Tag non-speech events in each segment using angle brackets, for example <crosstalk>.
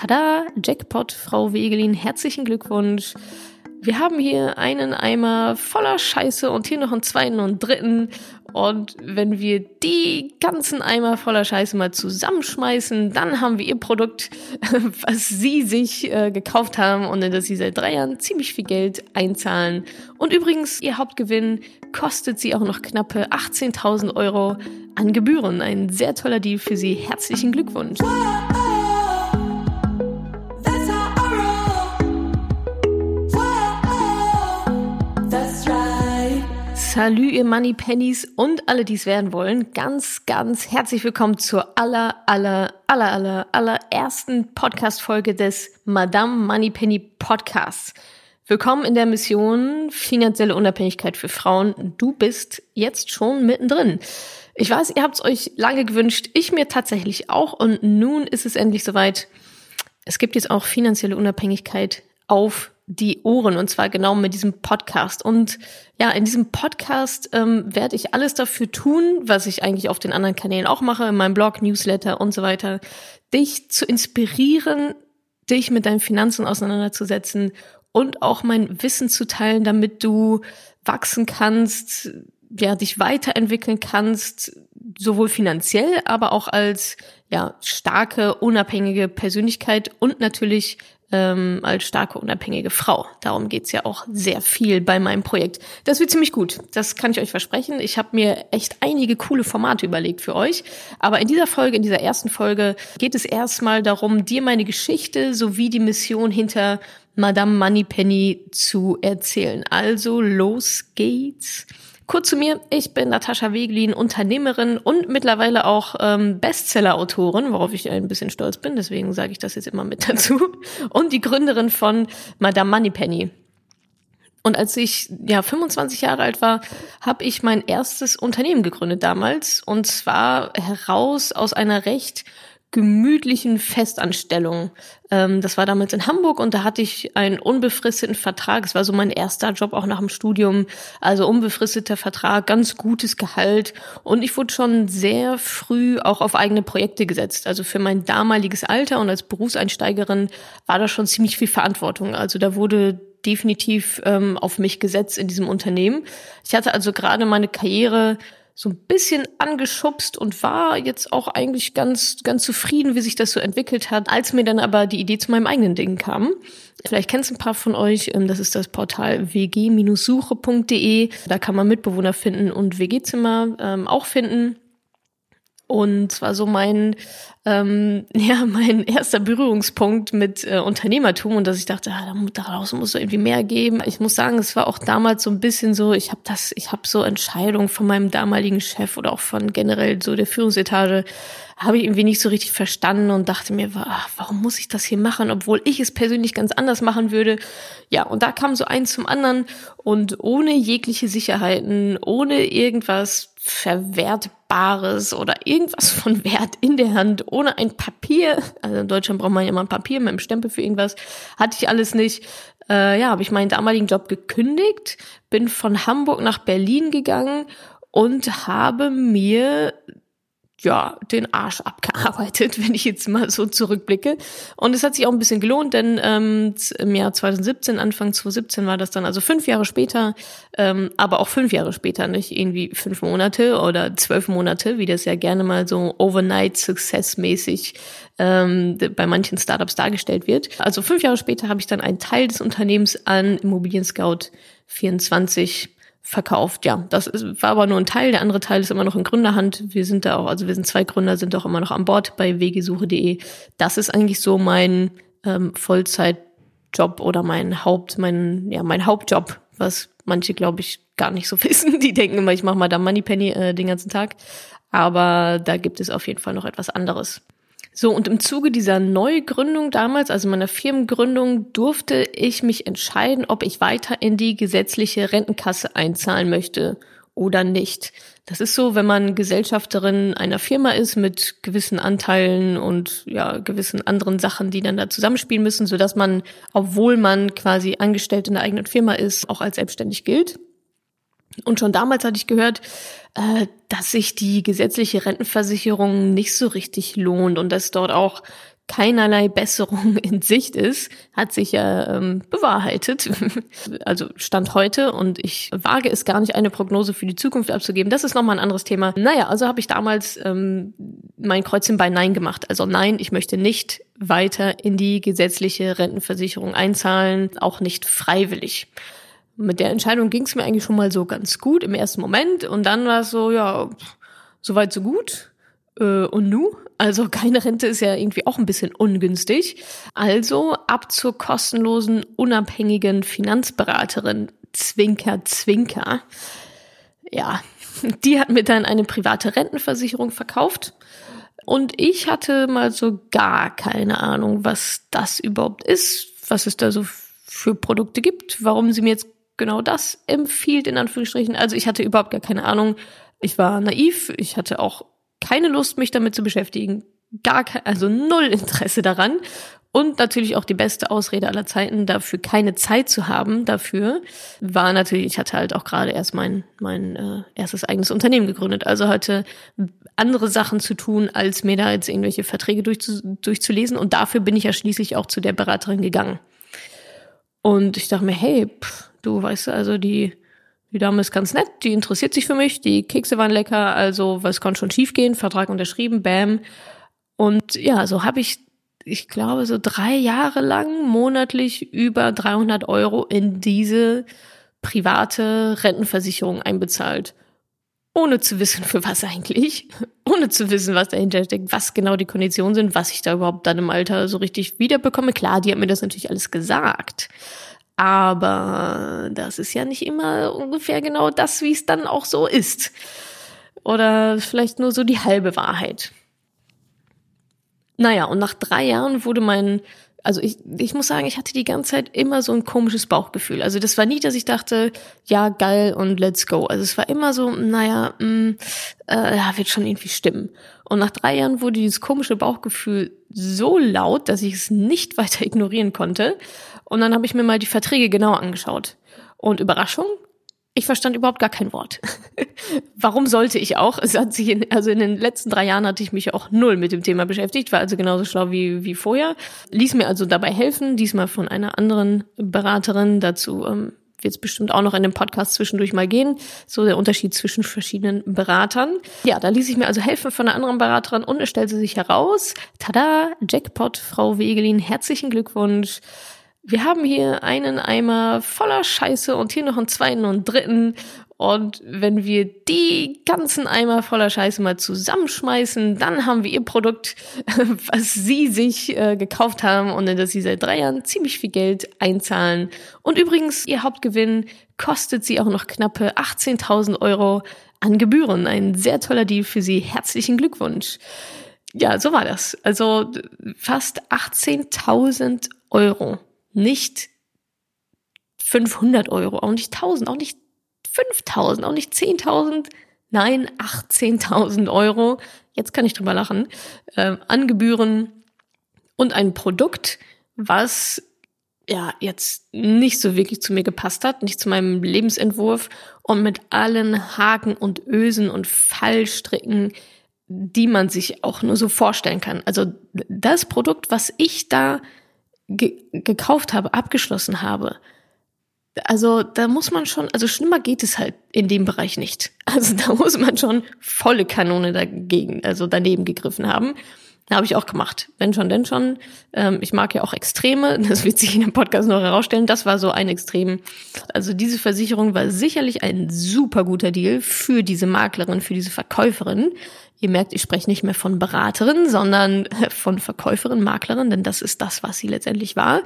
Tada, Jackpot, Frau Wegelin, herzlichen Glückwunsch. Wir haben hier einen Eimer voller Scheiße und hier noch einen zweiten und dritten. Und wenn wir die ganzen Eimer voller Scheiße mal zusammenschmeißen, dann haben wir ihr Produkt, <laughs> was sie sich äh, gekauft haben und in das sie seit drei Jahren ziemlich viel Geld einzahlen. Und übrigens, ihr Hauptgewinn kostet sie auch noch knappe 18.000 Euro an Gebühren. Ein sehr toller Deal für sie. Herzlichen Glückwunsch. Salü, ihr Money Pennies und alle, die es werden wollen. Ganz, ganz herzlich willkommen zur aller, aller, aller, aller, allerersten Podcast-Folge des Madame Money Penny Podcasts. Willkommen in der Mission finanzielle Unabhängigkeit für Frauen. Du bist jetzt schon mittendrin. Ich weiß, ihr habt es euch lange gewünscht, ich mir tatsächlich auch und nun ist es endlich soweit. Es gibt jetzt auch finanzielle Unabhängigkeit auf die Ohren und zwar genau mit diesem Podcast. Und ja, in diesem Podcast ähm, werde ich alles dafür tun, was ich eigentlich auf den anderen Kanälen auch mache, in meinem Blog, Newsletter und so weiter, dich zu inspirieren, dich mit deinen Finanzen auseinanderzusetzen und auch mein Wissen zu teilen, damit du wachsen kannst, ja, dich weiterentwickeln kannst, sowohl finanziell, aber auch als ja, starke, unabhängige Persönlichkeit und natürlich ähm, als starke, unabhängige Frau. Darum geht's ja auch sehr viel bei meinem Projekt. Das wird ziemlich gut, das kann ich euch versprechen. Ich habe mir echt einige coole Formate überlegt für euch. Aber in dieser Folge, in dieser ersten Folge, geht es erstmal darum, dir meine Geschichte sowie die Mission hinter Madame Moneypenny zu erzählen. Also los geht's. Kurz zu mir, ich bin Natascha Weglin, Unternehmerin und mittlerweile auch ähm, Bestseller-Autorin, worauf ich ein bisschen stolz bin, deswegen sage ich das jetzt immer mit <laughs> dazu. Und die Gründerin von Madame Moneypenny. Und als ich ja 25 Jahre alt war, habe ich mein erstes Unternehmen gegründet damals. Und zwar heraus aus einer recht gemütlichen Festanstellung. Ähm, das war damals in Hamburg und da hatte ich einen unbefristeten Vertrag. Es war so mein erster Job auch nach dem Studium. Also unbefristeter Vertrag, ganz gutes Gehalt. Und ich wurde schon sehr früh auch auf eigene Projekte gesetzt. Also für mein damaliges Alter und als Berufseinsteigerin war da schon ziemlich viel Verantwortung. Also da wurde definitiv ähm, auf mich gesetzt in diesem Unternehmen. Ich hatte also gerade meine Karriere so ein bisschen angeschubst und war jetzt auch eigentlich ganz, ganz zufrieden, wie sich das so entwickelt hat, als mir dann aber die Idee zu meinem eigenen Ding kam. Vielleicht kennt ein paar von euch, ähm, das ist das Portal wg-suche.de. Da kann man Mitbewohner finden und WG-Zimmer ähm, auch finden. Und zwar so mein, ähm, <laughs> ja, mein erster Berührungspunkt mit äh, Unternehmertum und dass ich dachte, ah, daraus muss es irgendwie mehr geben. Ich muss sagen, es war auch damals so ein bisschen so, ich habe das, ich habe so Entscheidungen von meinem damaligen Chef oder auch von generell so der Führungsetage, habe ich irgendwie nicht so richtig verstanden und dachte mir, ach, warum muss ich das hier machen, obwohl ich es persönlich ganz anders machen würde. Ja, und da kam so eins zum anderen und ohne jegliche Sicherheiten, ohne irgendwas Verwertbares oder irgendwas von Wert in der Hand, ohne ein Papier, also in Deutschland braucht man ja immer ein Papier mit einem Stempel für irgendwas, hatte ich alles nicht. Äh, ja, habe ich meinen damaligen Job gekündigt, bin von Hamburg nach Berlin gegangen und habe mir ja, den Arsch abgearbeitet, <laughs> wenn ich jetzt mal so zurückblicke. Und es hat sich auch ein bisschen gelohnt, denn ähm, im Jahr 2017, Anfang 2017 war das dann, also fünf Jahre später, ähm, aber auch fünf Jahre später, nicht irgendwie fünf Monate oder zwölf Monate, wie das ja gerne mal so Overnight Success mäßig ähm, bei manchen Startups dargestellt wird. Also fünf Jahre später habe ich dann einen Teil des Unternehmens an Immobilien Scout 24 verkauft. Ja, das ist, war aber nur ein Teil. Der andere Teil ist immer noch in Gründerhand. Wir sind da auch, also wir sind zwei Gründer, sind auch immer noch an Bord bei wegesuche.de. Das ist eigentlich so mein ähm, Vollzeitjob oder mein Haupt, mein, ja, mein Hauptjob, was manche, glaube ich, gar nicht so <laughs> wissen. Die denken immer, ich mache mal da Moneypenny äh, den ganzen Tag. Aber da gibt es auf jeden Fall noch etwas anderes. So, und im Zuge dieser Neugründung damals, also meiner Firmengründung, durfte ich mich entscheiden, ob ich weiter in die gesetzliche Rentenkasse einzahlen möchte oder nicht. Das ist so, wenn man Gesellschafterin einer Firma ist mit gewissen Anteilen und ja, gewissen anderen Sachen, die dann da zusammenspielen müssen, so dass man, obwohl man quasi angestellt in der eigenen Firma ist, auch als selbstständig gilt. Und schon damals hatte ich gehört, äh, dass sich die gesetzliche Rentenversicherung nicht so richtig lohnt und dass dort auch keinerlei Besserung <laughs> in Sicht ist, hat sich ja ähm, bewahrheitet. <laughs> also Stand heute und ich wage es gar nicht, eine Prognose für die Zukunft abzugeben. Das ist nochmal ein anderes Thema. Naja, also habe ich damals ähm, mein Kreuzchen bei Nein gemacht. Also nein, ich möchte nicht weiter in die gesetzliche Rentenversicherung einzahlen, auch nicht freiwillig. Mit der Entscheidung ging es mir eigentlich schon mal so ganz gut im ersten Moment und dann war es so, ja, soweit so gut. Äh, und nu? Also <laughs> keine Rente ist ja irgendwie auch ein bisschen ungünstig. Also ab zur kostenlosen, unabhängigen Finanzberaterin Zwinker Zwinker. Ja, <laughs> die hat mir dann eine private Rentenversicherung verkauft. Und ich hatte mal so gar keine Ahnung, was das überhaupt ist, was es da so für Produkte gibt, warum sie mir jetzt genau das empfiehlt, in Anführungsstrichen. Also ich hatte überhaupt gar keine Ahnung. Ich war naiv, ich hatte auch keine Lust, mich damit zu beschäftigen. Gar kein, also null Interesse daran. Und natürlich auch die beste Ausrede aller Zeiten, dafür keine Zeit zu haben, dafür, war natürlich, ich hatte halt auch gerade erst mein, mein äh, erstes eigenes Unternehmen gegründet. Also hatte andere Sachen zu tun, als mir da jetzt irgendwelche Verträge durchzu, durchzulesen. Und dafür bin ich ja schließlich auch zu der Beraterin gegangen. Und ich dachte mir, hey, pff, du weißt, also die, die Dame ist ganz nett, die interessiert sich für mich, die Kekse waren lecker, also was kann schon schiefgehen? Vertrag unterschrieben, bam. Und ja, so habe ich, ich glaube, so drei Jahre lang monatlich über 300 Euro in diese private Rentenversicherung einbezahlt. Ohne zu wissen, für was eigentlich. <laughs> Ohne zu wissen, was dahinter steckt, was genau die Konditionen sind, was ich da überhaupt dann im Alter so richtig wiederbekomme. Klar, die hat mir das natürlich alles gesagt. Aber das ist ja nicht immer ungefähr genau das, wie es dann auch so ist. Oder vielleicht nur so die halbe Wahrheit. Naja, und nach drei Jahren wurde mein, also ich, ich muss sagen, ich hatte die ganze Zeit immer so ein komisches Bauchgefühl. Also das war nie, dass ich dachte, ja, geil und let's go. Also es war immer so, naja, mh, mm, äh, wird schon irgendwie stimmen. Und nach drei Jahren wurde dieses komische Bauchgefühl so laut, dass ich es nicht <laughs> weiter ignorieren konnte. Und dann habe ich mir mal die Verträge genauer angeschaut. Und Überraschung, ich verstand überhaupt gar kein Wort. <laughs> Warum sollte ich auch? Es hat sich in, also in den letzten drei Jahren hatte ich mich auch null mit dem Thema beschäftigt, war also genauso schlau wie, wie vorher. Ließ mir also dabei helfen, diesmal von einer anderen Beraterin. Dazu ähm, wird es bestimmt auch noch in dem Podcast zwischendurch mal gehen. So der Unterschied zwischen verschiedenen Beratern. Ja, da ließ ich mir also helfen von einer anderen Beraterin und es stellte sich heraus, tada, Jackpot, Frau Wegelin, herzlichen Glückwunsch wir haben hier einen Eimer voller Scheiße und hier noch einen zweiten und dritten. Und wenn wir die ganzen Eimer voller Scheiße mal zusammenschmeißen, dann haben wir ihr Produkt, <laughs> was sie sich äh, gekauft haben und in das sie seit drei Jahren ziemlich viel Geld einzahlen. Und übrigens, ihr Hauptgewinn kostet sie auch noch knappe 18.000 Euro an Gebühren. Ein sehr toller Deal für sie. Herzlichen Glückwunsch. Ja, so war das. Also fast 18.000 Euro nicht 500 Euro, auch nicht 1000, auch nicht 5000, auch nicht 10.000, nein, 18.000 Euro. Jetzt kann ich drüber lachen. Äh, an Gebühren und ein Produkt, was ja jetzt nicht so wirklich zu mir gepasst hat, nicht zu meinem Lebensentwurf und mit allen Haken und Ösen und Fallstricken, die man sich auch nur so vorstellen kann. Also das Produkt, was ich da ge gekauft habe, abgeschlossen habe, also da muss man schon, also schlimmer geht es halt in dem Bereich nicht. <laughs> Also da muss man schon volle Kanone dagegen, also daneben gegriffen haben. Habe ich auch gemacht. Wenn schon, denn schon. Ähm, ich mag ja auch Extreme. <laughs> Das wird sich in dem Podcast noch herausstellen. Das war so ein Extrem. Also diese Versicherung war sicherlich ein super guter Deal für diese Maklerin, für diese Verkäuferin. Ihr merkt, ich spreche nicht mehr von Beraterin, sondern <laughs> von Verkäuferin, Maklerin, denn das ist das, was sie letztendlich war.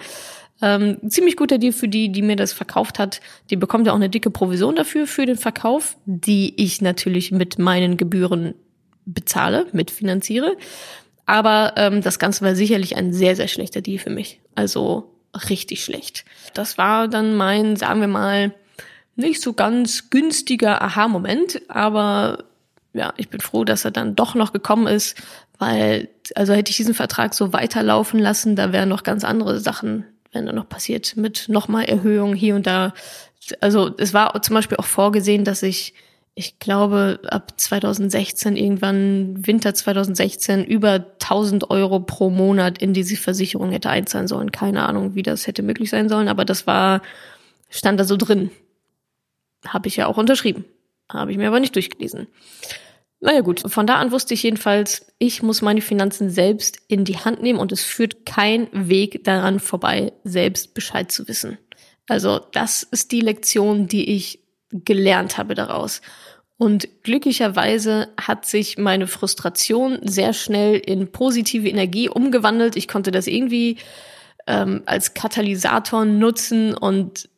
Ähm, ziemlich guter Deal für die, die mir das verkauft hat. Die bekommt ja auch eine dicke Provision dafür, für den Verkauf, die ich natürlich mit meinen Gebühren bezahle, mitfinanziere. Aber ähm, das Ganze war sicherlich ein sehr, sehr schlechter Deal für mich. Also richtig schlecht. Das war dann mein, sagen wir mal, nicht so ganz günstiger Aha-Moment, aber ja, ich bin froh, dass er dann doch noch gekommen ist, weil, also hätte ich diesen Vertrag so weiterlaufen lassen, da wären noch ganz andere Sachen, wenn da noch passiert, mit nochmal Erhöhungen hier und da. Also es war zum Beispiel auch vorgesehen, dass ich ich glaube, ab 2016, irgendwann Winter 2016, über 1000 Euro pro Monat in diese Versicherung hätte einzahlen sollen. Keine Ahnung, wie das hätte möglich sein sollen, aber das war, stand da so drin. Habe ich ja auch unterschrieben. Habe ich mir aber nicht durchgelesen. Naja gut, von da an wusste ich jedenfalls, ich muss meine Finanzen selbst in die Hand nehmen und es führt kein Weg daran vorbei, selbst Bescheid zu wissen. Also das ist die Lektion, die ich gelernt habe daraus. Und glücklicherweise hat sich meine Frustration sehr schnell in positive Energie umgewandelt. Ich konnte das irgendwie ähm, als Katalysator nutzen und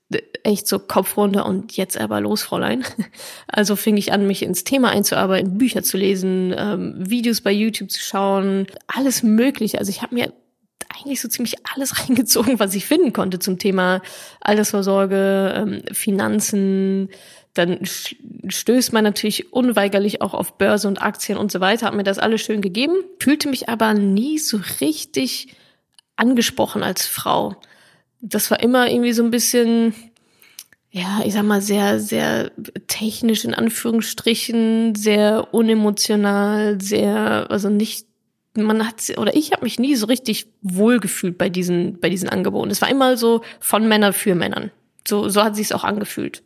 echt so Kopf runter und jetzt aber los, Fräulein. <laughs> Also fing ich an, mich ins Thema einzuarbeiten, Bücher zu lesen, ähm, Videos bei YouTube zu schauen, alles Mögliche. Also ich habe mir eigentlich so ziemlich alles <laughs> reingezogen, was ich finden konnte zum Thema Altersvorsorge, ähm, Finanzen. Dann stößt man natürlich unweigerlich auch auf Börse und Aktien und so weiter. Hat mir das alles schön gegeben, fühlte mich aber nie so richtig angesprochen als Frau. Das war immer irgendwie so ein bisschen, ja, ich sag mal, sehr, sehr technisch in Anführungsstrichen, sehr unemotional, sehr, also nicht man hat oder ich habe mich nie so richtig wohlgefühlt bei diesen bei diesen Angeboten. Es war immer so von Männern für Männern. So so hat sich auch angefühlt.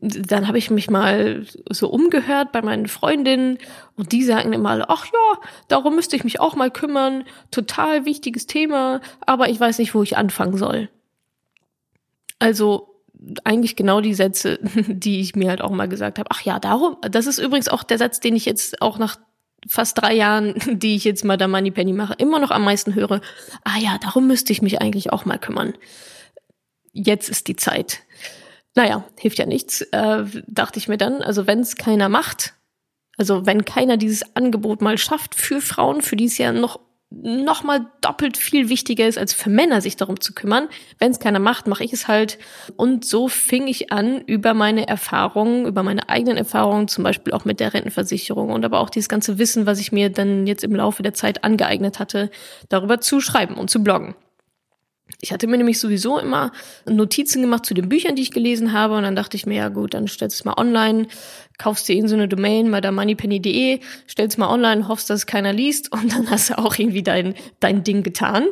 Dann habe ich mich mal so umgehört bei meinen Freundinnen und die sagen immer, ach ja, darum müsste ich mich auch mal kümmern. Total wichtiges Thema, aber ich weiß nicht, wo ich anfangen soll. Also eigentlich genau die Sätze, <laughs> die ich mir halt auch mal gesagt habe. Ach ja, darum. Das ist übrigens auch der Satz, den ich jetzt auch nach fast drei Jahren, <laughs> die ich jetzt mal da Moneypenny mache, immer noch am meisten höre, ah ja, darum müsste ich mich eigentlich auch mal kümmern. Jetzt ist die Zeit. Naja, hilft ja nichts, äh, dachte ich mir dann. Also wenn es keiner macht, also wenn keiner dieses Angebot mal schafft für Frauen, für die es ja noch nochmal doppelt viel wichtiger ist, als für Männer sich darum zu kümmern. Wenn es keiner macht, mache ich es halt. Und so fing ich an, über meine Erfahrungen, über meine eigenen Erfahrungen, zum Beispiel auch mit der Rentenversicherung und aber auch dieses ganze Wissen, was ich mir dann jetzt im Laufe der Zeit angeeignet hatte, darüber zu schreiben und zu bloggen. Ich hatte mir nämlich sowieso immer Notizen gemacht zu den Büchern, die ich gelesen habe. Und dann dachte ich mir, ja gut, dann stellst du es mal online, kaufst dir in so eine Domain, madamoneypenny.de, stellst mal online, hoffst, dass es keiner liest und dann hast du auch irgendwie dein, dein Ding getan.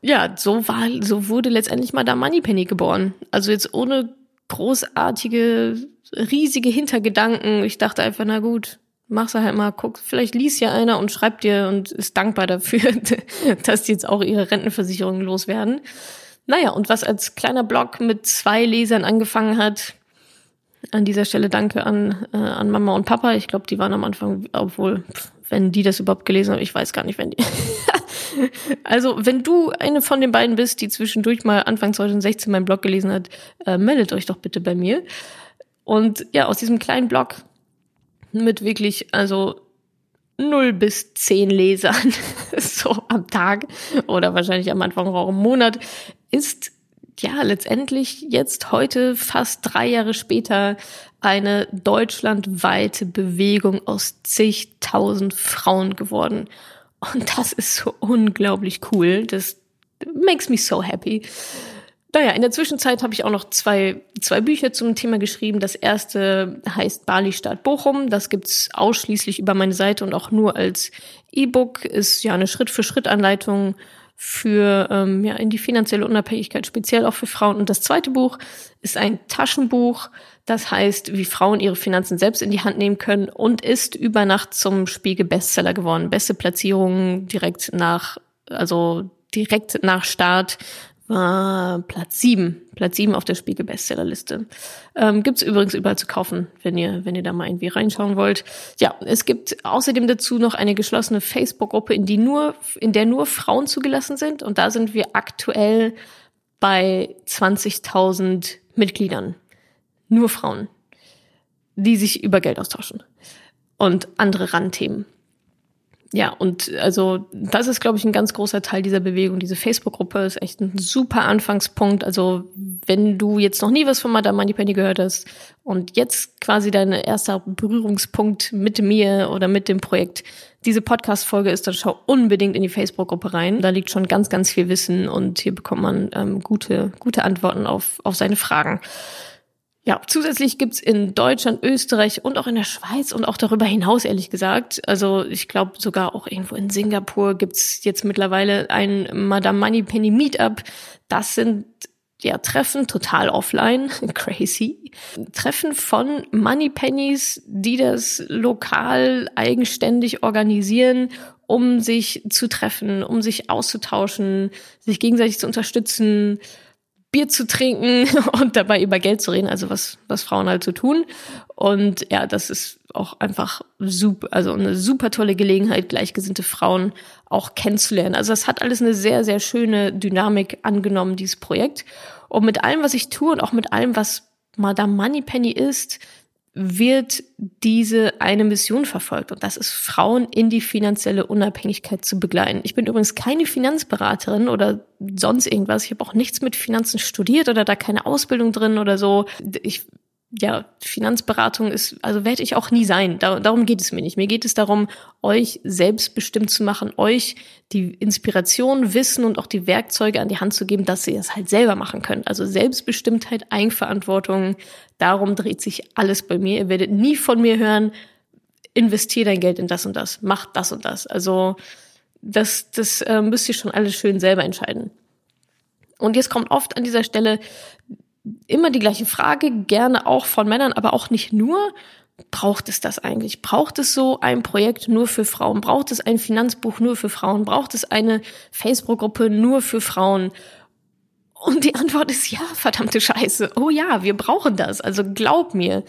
Ja, so war, so wurde letztendlich mal da Moneypenny geboren. Also jetzt ohne großartige, riesige Hintergedanken. Ich dachte einfach, na gut, mach's halt mal, guck, vielleicht liest ja einer und schreibt dir und ist dankbar dafür, <laughs> dass die jetzt auch ihre Rentenversicherung loswerden. Naja, und was als kleiner Blog mit zwei Lesern angefangen hat, an dieser Stelle danke an, äh, an Mama und Papa. Ich glaube, die waren am Anfang, obwohl, wenn die das überhaupt gelesen haben, ich weiß gar nicht, wenn die. <laughs> also, wenn du eine von den beiden bist, die zwischendurch mal Anfang 2016 meinen Blog gelesen hat, äh, meldet euch doch bitte bei mir. Und ja, aus diesem kleinen Blog mit wirklich, also null bis zehn Lesern <laughs> so am Tag oder wahrscheinlich am Anfang auch im Monat ist ja letztendlich jetzt heute fast drei Jahre später eine deutschlandweite Bewegung aus zigtausend Frauen geworden. Und das ist so unglaublich cool. Das makes me so happy. Naja, in der Zwischenzeit habe ich auch noch zwei, zwei Bücher zum Thema geschrieben. Das erste heißt Bali Stadt Bochum. Das gibt's ausschließlich über meine Seite und auch nur als E-Book. Ist ja eine Schritt-für-Schritt-Anleitung für ähm, ja, in die finanzielle Unabhängigkeit, speziell auch für Frauen. Und das zweite Buch ist ein Taschenbuch, das heißt, wie Frauen ihre Finanzen selbst in die Hand nehmen können und ist über Nacht zum Spiegel Bestseller geworden. Beste Platzierung direkt nach, also direkt nach Start war Platz sieben, Platz sieben auf der Spiegel Bestsellerliste. Ähm, gibt's übrigens überall zu kaufen, wenn ihr, wenn ihr da mal irgendwie reinschauen wollt. Ja, es gibt außerdem dazu noch eine geschlossene Facebook-Gruppe, in die nur, in der nur Frauen zugelassen sind. Und da sind wir aktuell bei 20.000 Mitgliedern. Nur Frauen, die sich über Geld austauschen. Und andere Randthemen. Ja, und also das ist, glaube ich, ein ganz großer Teil dieser Bewegung. Diese Facebook-Gruppe ist echt ein super Anfangspunkt. Also wenn du jetzt noch nie was von Madame Moneypenny gehört hast und jetzt quasi dein erster Berührungspunkt mit mir oder mit dem Projekt diese Podcast-Folge ist, dann schau unbedingt in die Facebook-Gruppe rein. Da liegt schon ganz, ganz viel Wissen und hier bekommt man ähm, gute, gute Antworten auf, auf seine Fragen. Ja, zusätzlich gibt's in Deutschland, Österreich und auch in der Schweiz und auch darüber hinaus, ehrlich gesagt, also ich glaube sogar auch irgendwo in Singapur gibt's jetzt mittlerweile ein Madame Moneypenny Meetup. Das sind ja, Treffen total offline, <laughs> crazy. Treffen von Moneypennies, die das lokal eigenständig organisieren, um sich zu treffen, um sich auszutauschen, sich gegenseitig zu unterstützen, Bier zu trinken <laughs> und dabei über Geld zu reden, also was, was Frauen halt so tun. Und ja, das ist auch einfach super, also eine super tolle Gelegenheit, gleichgesinnte Frauen auch kennenzulernen. Also das hat alles eine sehr, sehr schöne Dynamik angenommen, dieses Projekt. Und mit allem, was ich tue und auch mit allem, was Madame Moneypenny ist, wird diese eine Mission verfolgt und das ist Frauen in die finanzielle Unabhängigkeit zu begleiten. Ich bin übrigens keine Finanzberaterin oder sonst irgendwas. Ich habe auch nichts mit Finanzen studiert oder da keine Ausbildung drin oder so. Ich ja, Finanzberatung ist, also werde ich auch nie sein. Da, darum geht es mir nicht. Mir geht es darum, euch selbstbestimmt zu machen, euch die Inspiration, Wissen und auch die Werkzeuge an die Hand zu geben, dass ihr es halt selber machen könnt. Also Selbstbestimmtheit, Eigenverantwortung, darum dreht sich alles bei mir. Ihr werdet nie von mir hören, investier dein Geld in das und das, mach das und das. Also das, das äh, müsst ihr schon alles schön selber entscheiden. Und jetzt kommt oft an dieser Stelle immer die gleiche Frage, gerne auch von Männern, aber auch nicht nur. Braucht es das eigentlich? Braucht es so ein Projekt nur für Frauen? Braucht es ein Finanzbuch nur für Frauen? Braucht es eine Facebook-Gruppe nur für Frauen? Und die Antwort ist ja, verdammte Scheiße. Oh ja, wir brauchen das. Also glaub mir,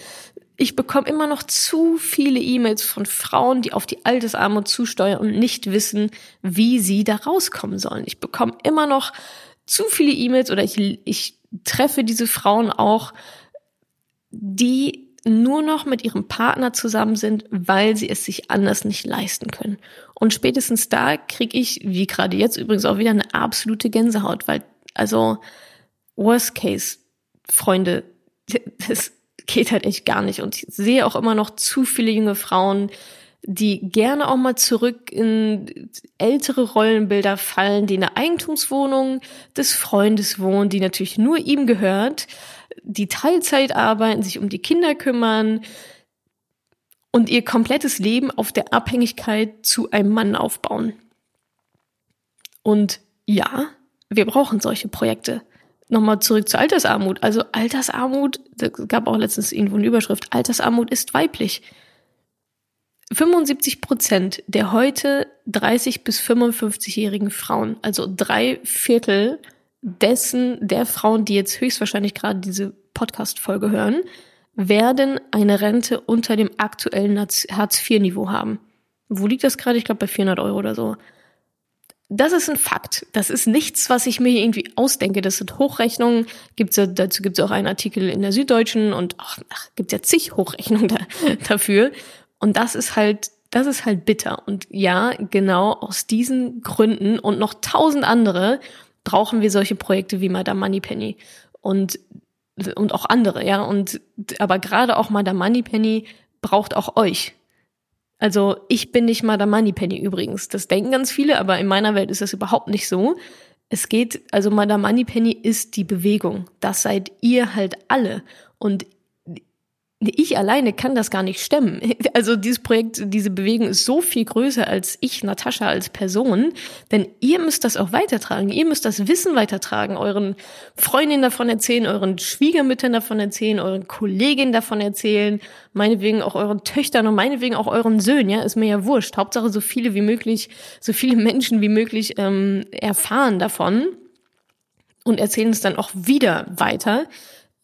ich bekomme immer noch zu viele E-Mails von Frauen, die auf die Altersarmut zusteuern und nicht wissen, wie sie da rauskommen sollen. Ich bekomme immer noch zu viele E-Mails oder ich, ich treffe diese Frauen auch, die nur noch mit ihrem Partner zusammen sind, weil sie es sich anders nicht leisten können. Und spätestens da kriege ich, wie gerade jetzt übrigens auch wieder eine absolute Gänsehaut, weil also Worst Case, Freunde, <laughs> das geht halt echt gar nicht. Und ich sehe auch immer noch zu viele junge Frauen, die gerne auch mal zurück in ältere Rollenbilder fallen, die in der Eigentumswohnung des Freundes wohnen, die natürlich nur ihm gehört, die Teilzeit arbeiten, sich um die Kinder kümmern und ihr komplettes Leben auf der Abhängigkeit zu einem Mann aufbauen. Und ja, wir brauchen solche Projekte. Nochmal zurück zur Altersarmut. Also Altersarmut, es gab auch letztens irgendwo eine Überschrift, Altersarmut ist weiblich. 75 Prozent der heute 30 bis 55-jährigen Frauen, also drei Viertel dessen der Frauen, die jetzt höchstwahrscheinlich gerade diese Podcast-Folge hören, werden eine Rente unter dem aktuellen Hartz-IV-Niveau haben. Wo liegt das gerade? Ich glaube bei 400 Euro oder so. Das ist ein Fakt. Das ist nichts, was ich mir irgendwie ausdenke. Das sind Hochrechnungen. Gibt's ja, dazu gibt es auch einen Artikel in der Süddeutschen und ach, ach, gibt ja zig Hochrechnungen da, <laughs> dafür. Und das ist halt, das ist halt bitter. Und ja, genau aus diesen Gründen und noch tausend andere brauchen wir solche Projekte wie Madame Moneypenny. Und, und auch andere, ja. Und, aber gerade auch Madame Moneypenny braucht auch euch. Also ich bin nicht Madame Moneypenny übrigens. Das denken ganz viele, aber in meiner Welt ist das überhaupt nicht so. Es geht, also Madame Moneypenny ist die Bewegung. Das seid ihr halt alle. Und ich alleine kann das gar nicht stemmen. <laughs> Also dieses Projekt, diese Bewegung ist so viel größer als ich, Natascha, als Person. Denn ihr müsst das auch weitertragen. Ihr müsst das Wissen weitertragen, euren Freundinnen davon erzählen, euren Schwiegermüttern davon erzählen, euren Kolleginnen davon erzählen, meinetwegen auch euren Töchtern und meinetwegen auch euren Söhnen. Ja, ist mir ja wurscht. Hauptsache so viele wie möglich, so viele Menschen wie möglich ähm, erfahren davon und erzählen es dann auch wieder weiter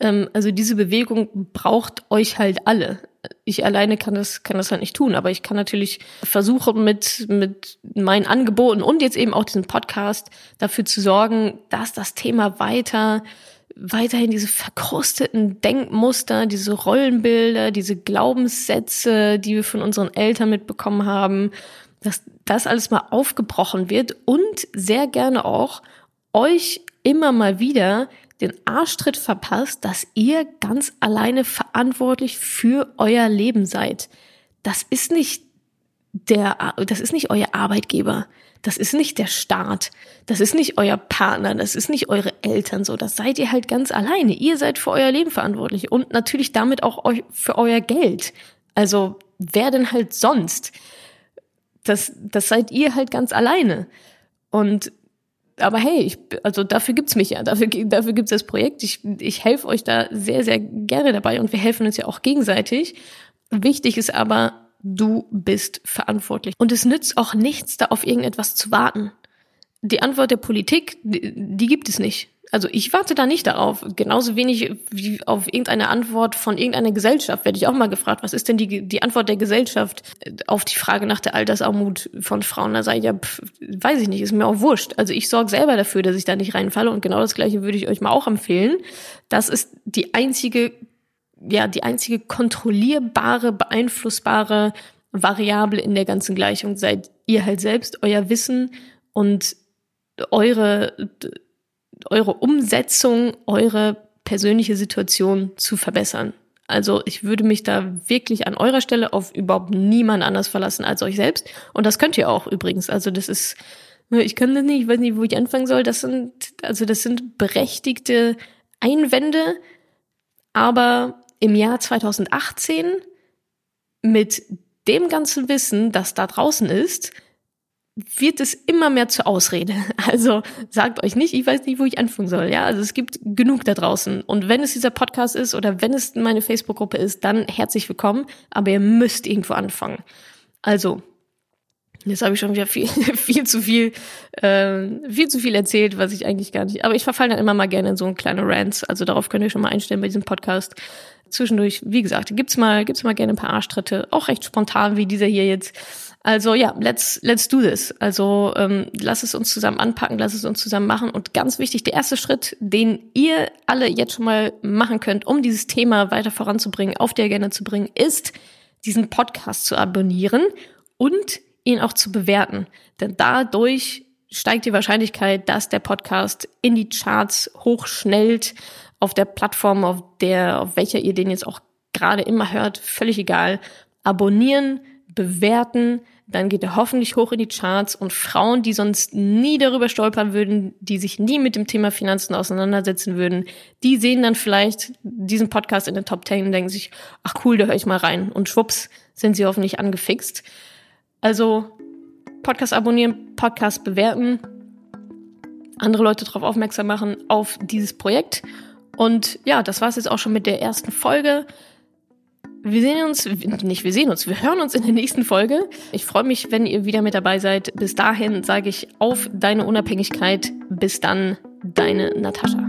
ähm, also diese Bewegung braucht euch halt alle. Ich alleine kann das, kann das halt nicht tun, aber ich kann natürlich versuchen, mit, mit meinen Angeboten und jetzt eben auch diesem Podcast dafür zu sorgen, dass das Thema weiter, weiterhin diese verkrusteten Denkmuster, diese Rollenbilder, diese Glaubenssätze, die wir von unseren Eltern mitbekommen haben, dass das alles mal aufgebrochen wird und sehr gerne auch euch immer mal wieder den Arschtritt verpasst, dass ihr ganz alleine verantwortlich für euer Leben seid. Das ist nicht der, das ist nicht euer Arbeitgeber. Das ist nicht der Staat. Das ist nicht euer Partner. Das ist nicht eure Eltern so. Das seid ihr halt ganz alleine. Ihr seid für euer Leben verantwortlich und natürlich damit auch für euer Geld. Also, wer denn halt sonst? Das, das seid ihr halt ganz alleine. Und aber hey, ich, also dafür gibt's mich ja, dafür, dafür gibt's das Projekt. Ich, ich helfe euch da sehr, sehr gerne dabei und wir helfen uns ja auch gegenseitig. Wichtig ist aber, du bist verantwortlich. Und es nützt auch nichts, da auf irgendetwas zu warten. Die Antwort der Politik, die, die gibt es nicht. Also ich warte da nicht darauf. Genauso wenig wie auf irgendeine Antwort von irgendeiner Gesellschaft werde ich auch mal gefragt, was ist denn die, die Antwort der Gesellschaft auf die Frage nach der Altersarmut von Frauen? Da sage ich ja, pff, weiß ich nicht, ist mir auch wurscht. Also ich sorge selber dafür, dass ich da nicht reinfalle und genau das gleiche würde ich euch mal auch empfehlen. Das ist die einzige, ja, die einzige kontrollierbare, beeinflussbare Variable in der ganzen Gleichung. Seid ihr halt selbst, euer Wissen und eure eure Umsetzung, eure persönliche Situation zu verbessern. Also ich würde mich da wirklich an eurer Stelle auf überhaupt niemand anders verlassen als euch selbst. Und das könnt ihr auch übrigens. Also das ist, ich kann das nicht, ich weiß nicht, wo ich anfangen soll. Das sind, also das sind berechtigte Einwände. Aber im Jahr 2018 mit dem ganzen Wissen, das da draußen ist, wird es immer mehr zur Ausrede. <laughs> Also sagt euch nicht, ich weiß nicht, wo ich anfangen soll. Ja, also es gibt genug da draußen. Und wenn es dieser Podcast ist oder wenn es meine Facebook-Gruppe ist, dann herzlich willkommen. Aber ihr müsst irgendwo anfangen. Also, jetzt habe ich schon wieder viel, <laughs> viel zu viel, äh, viel zu viel erzählt, was ich eigentlich gar nicht. Aber ich verfalle dann immer mal gerne in so ein kleine Rants. Also darauf könnt ihr schon mal einstellen bei diesem Podcast. Zwischendurch, wie gesagt, gibt's mal, gibt's mal gerne ein paar Arschtritte, auch recht spontan wie dieser hier jetzt. Also ja, let's let's do this. Also ähm, lass es uns zusammen anpacken, lass es uns zusammen machen. Und ganz wichtig, der erste Schritt, den ihr alle jetzt schon mal machen könnt, um dieses Thema weiter voranzubringen, auf die Agenda zu bringen, ist, diesen Podcast zu abonnieren und ihn auch zu bewerten. Denn dadurch steigt die Wahrscheinlichkeit, dass der Podcast in die Charts hochschnellt auf der Plattform, auf der, auf welcher ihr den jetzt auch gerade immer hört, völlig egal. Abonnieren, bewerten, dann geht er hoffentlich hoch in die Charts und Frauen, die sonst nie darüber stolpern würden, die sich nie mit dem Thema Finanzen auseinandersetzen würden, die sehen dann vielleicht diesen Podcast in den Top 10 und denken sich, ach cool, da höre ich mal rein. Und schwupps, sind sie hoffentlich angefixt. Also Podcast abonnieren, Podcast bewerten, andere Leute darauf aufmerksam machen auf dieses Projekt. Und ja, das war es jetzt auch schon mit der ersten Folge. Wir sehen uns, nicht wir sehen uns, wir hören uns in der nächsten Folge. Ich freue mich, wenn ihr wieder mit dabei seid. Bis dahin sage ich auf deine Unabhängigkeit. Bis dann, deine Natascha.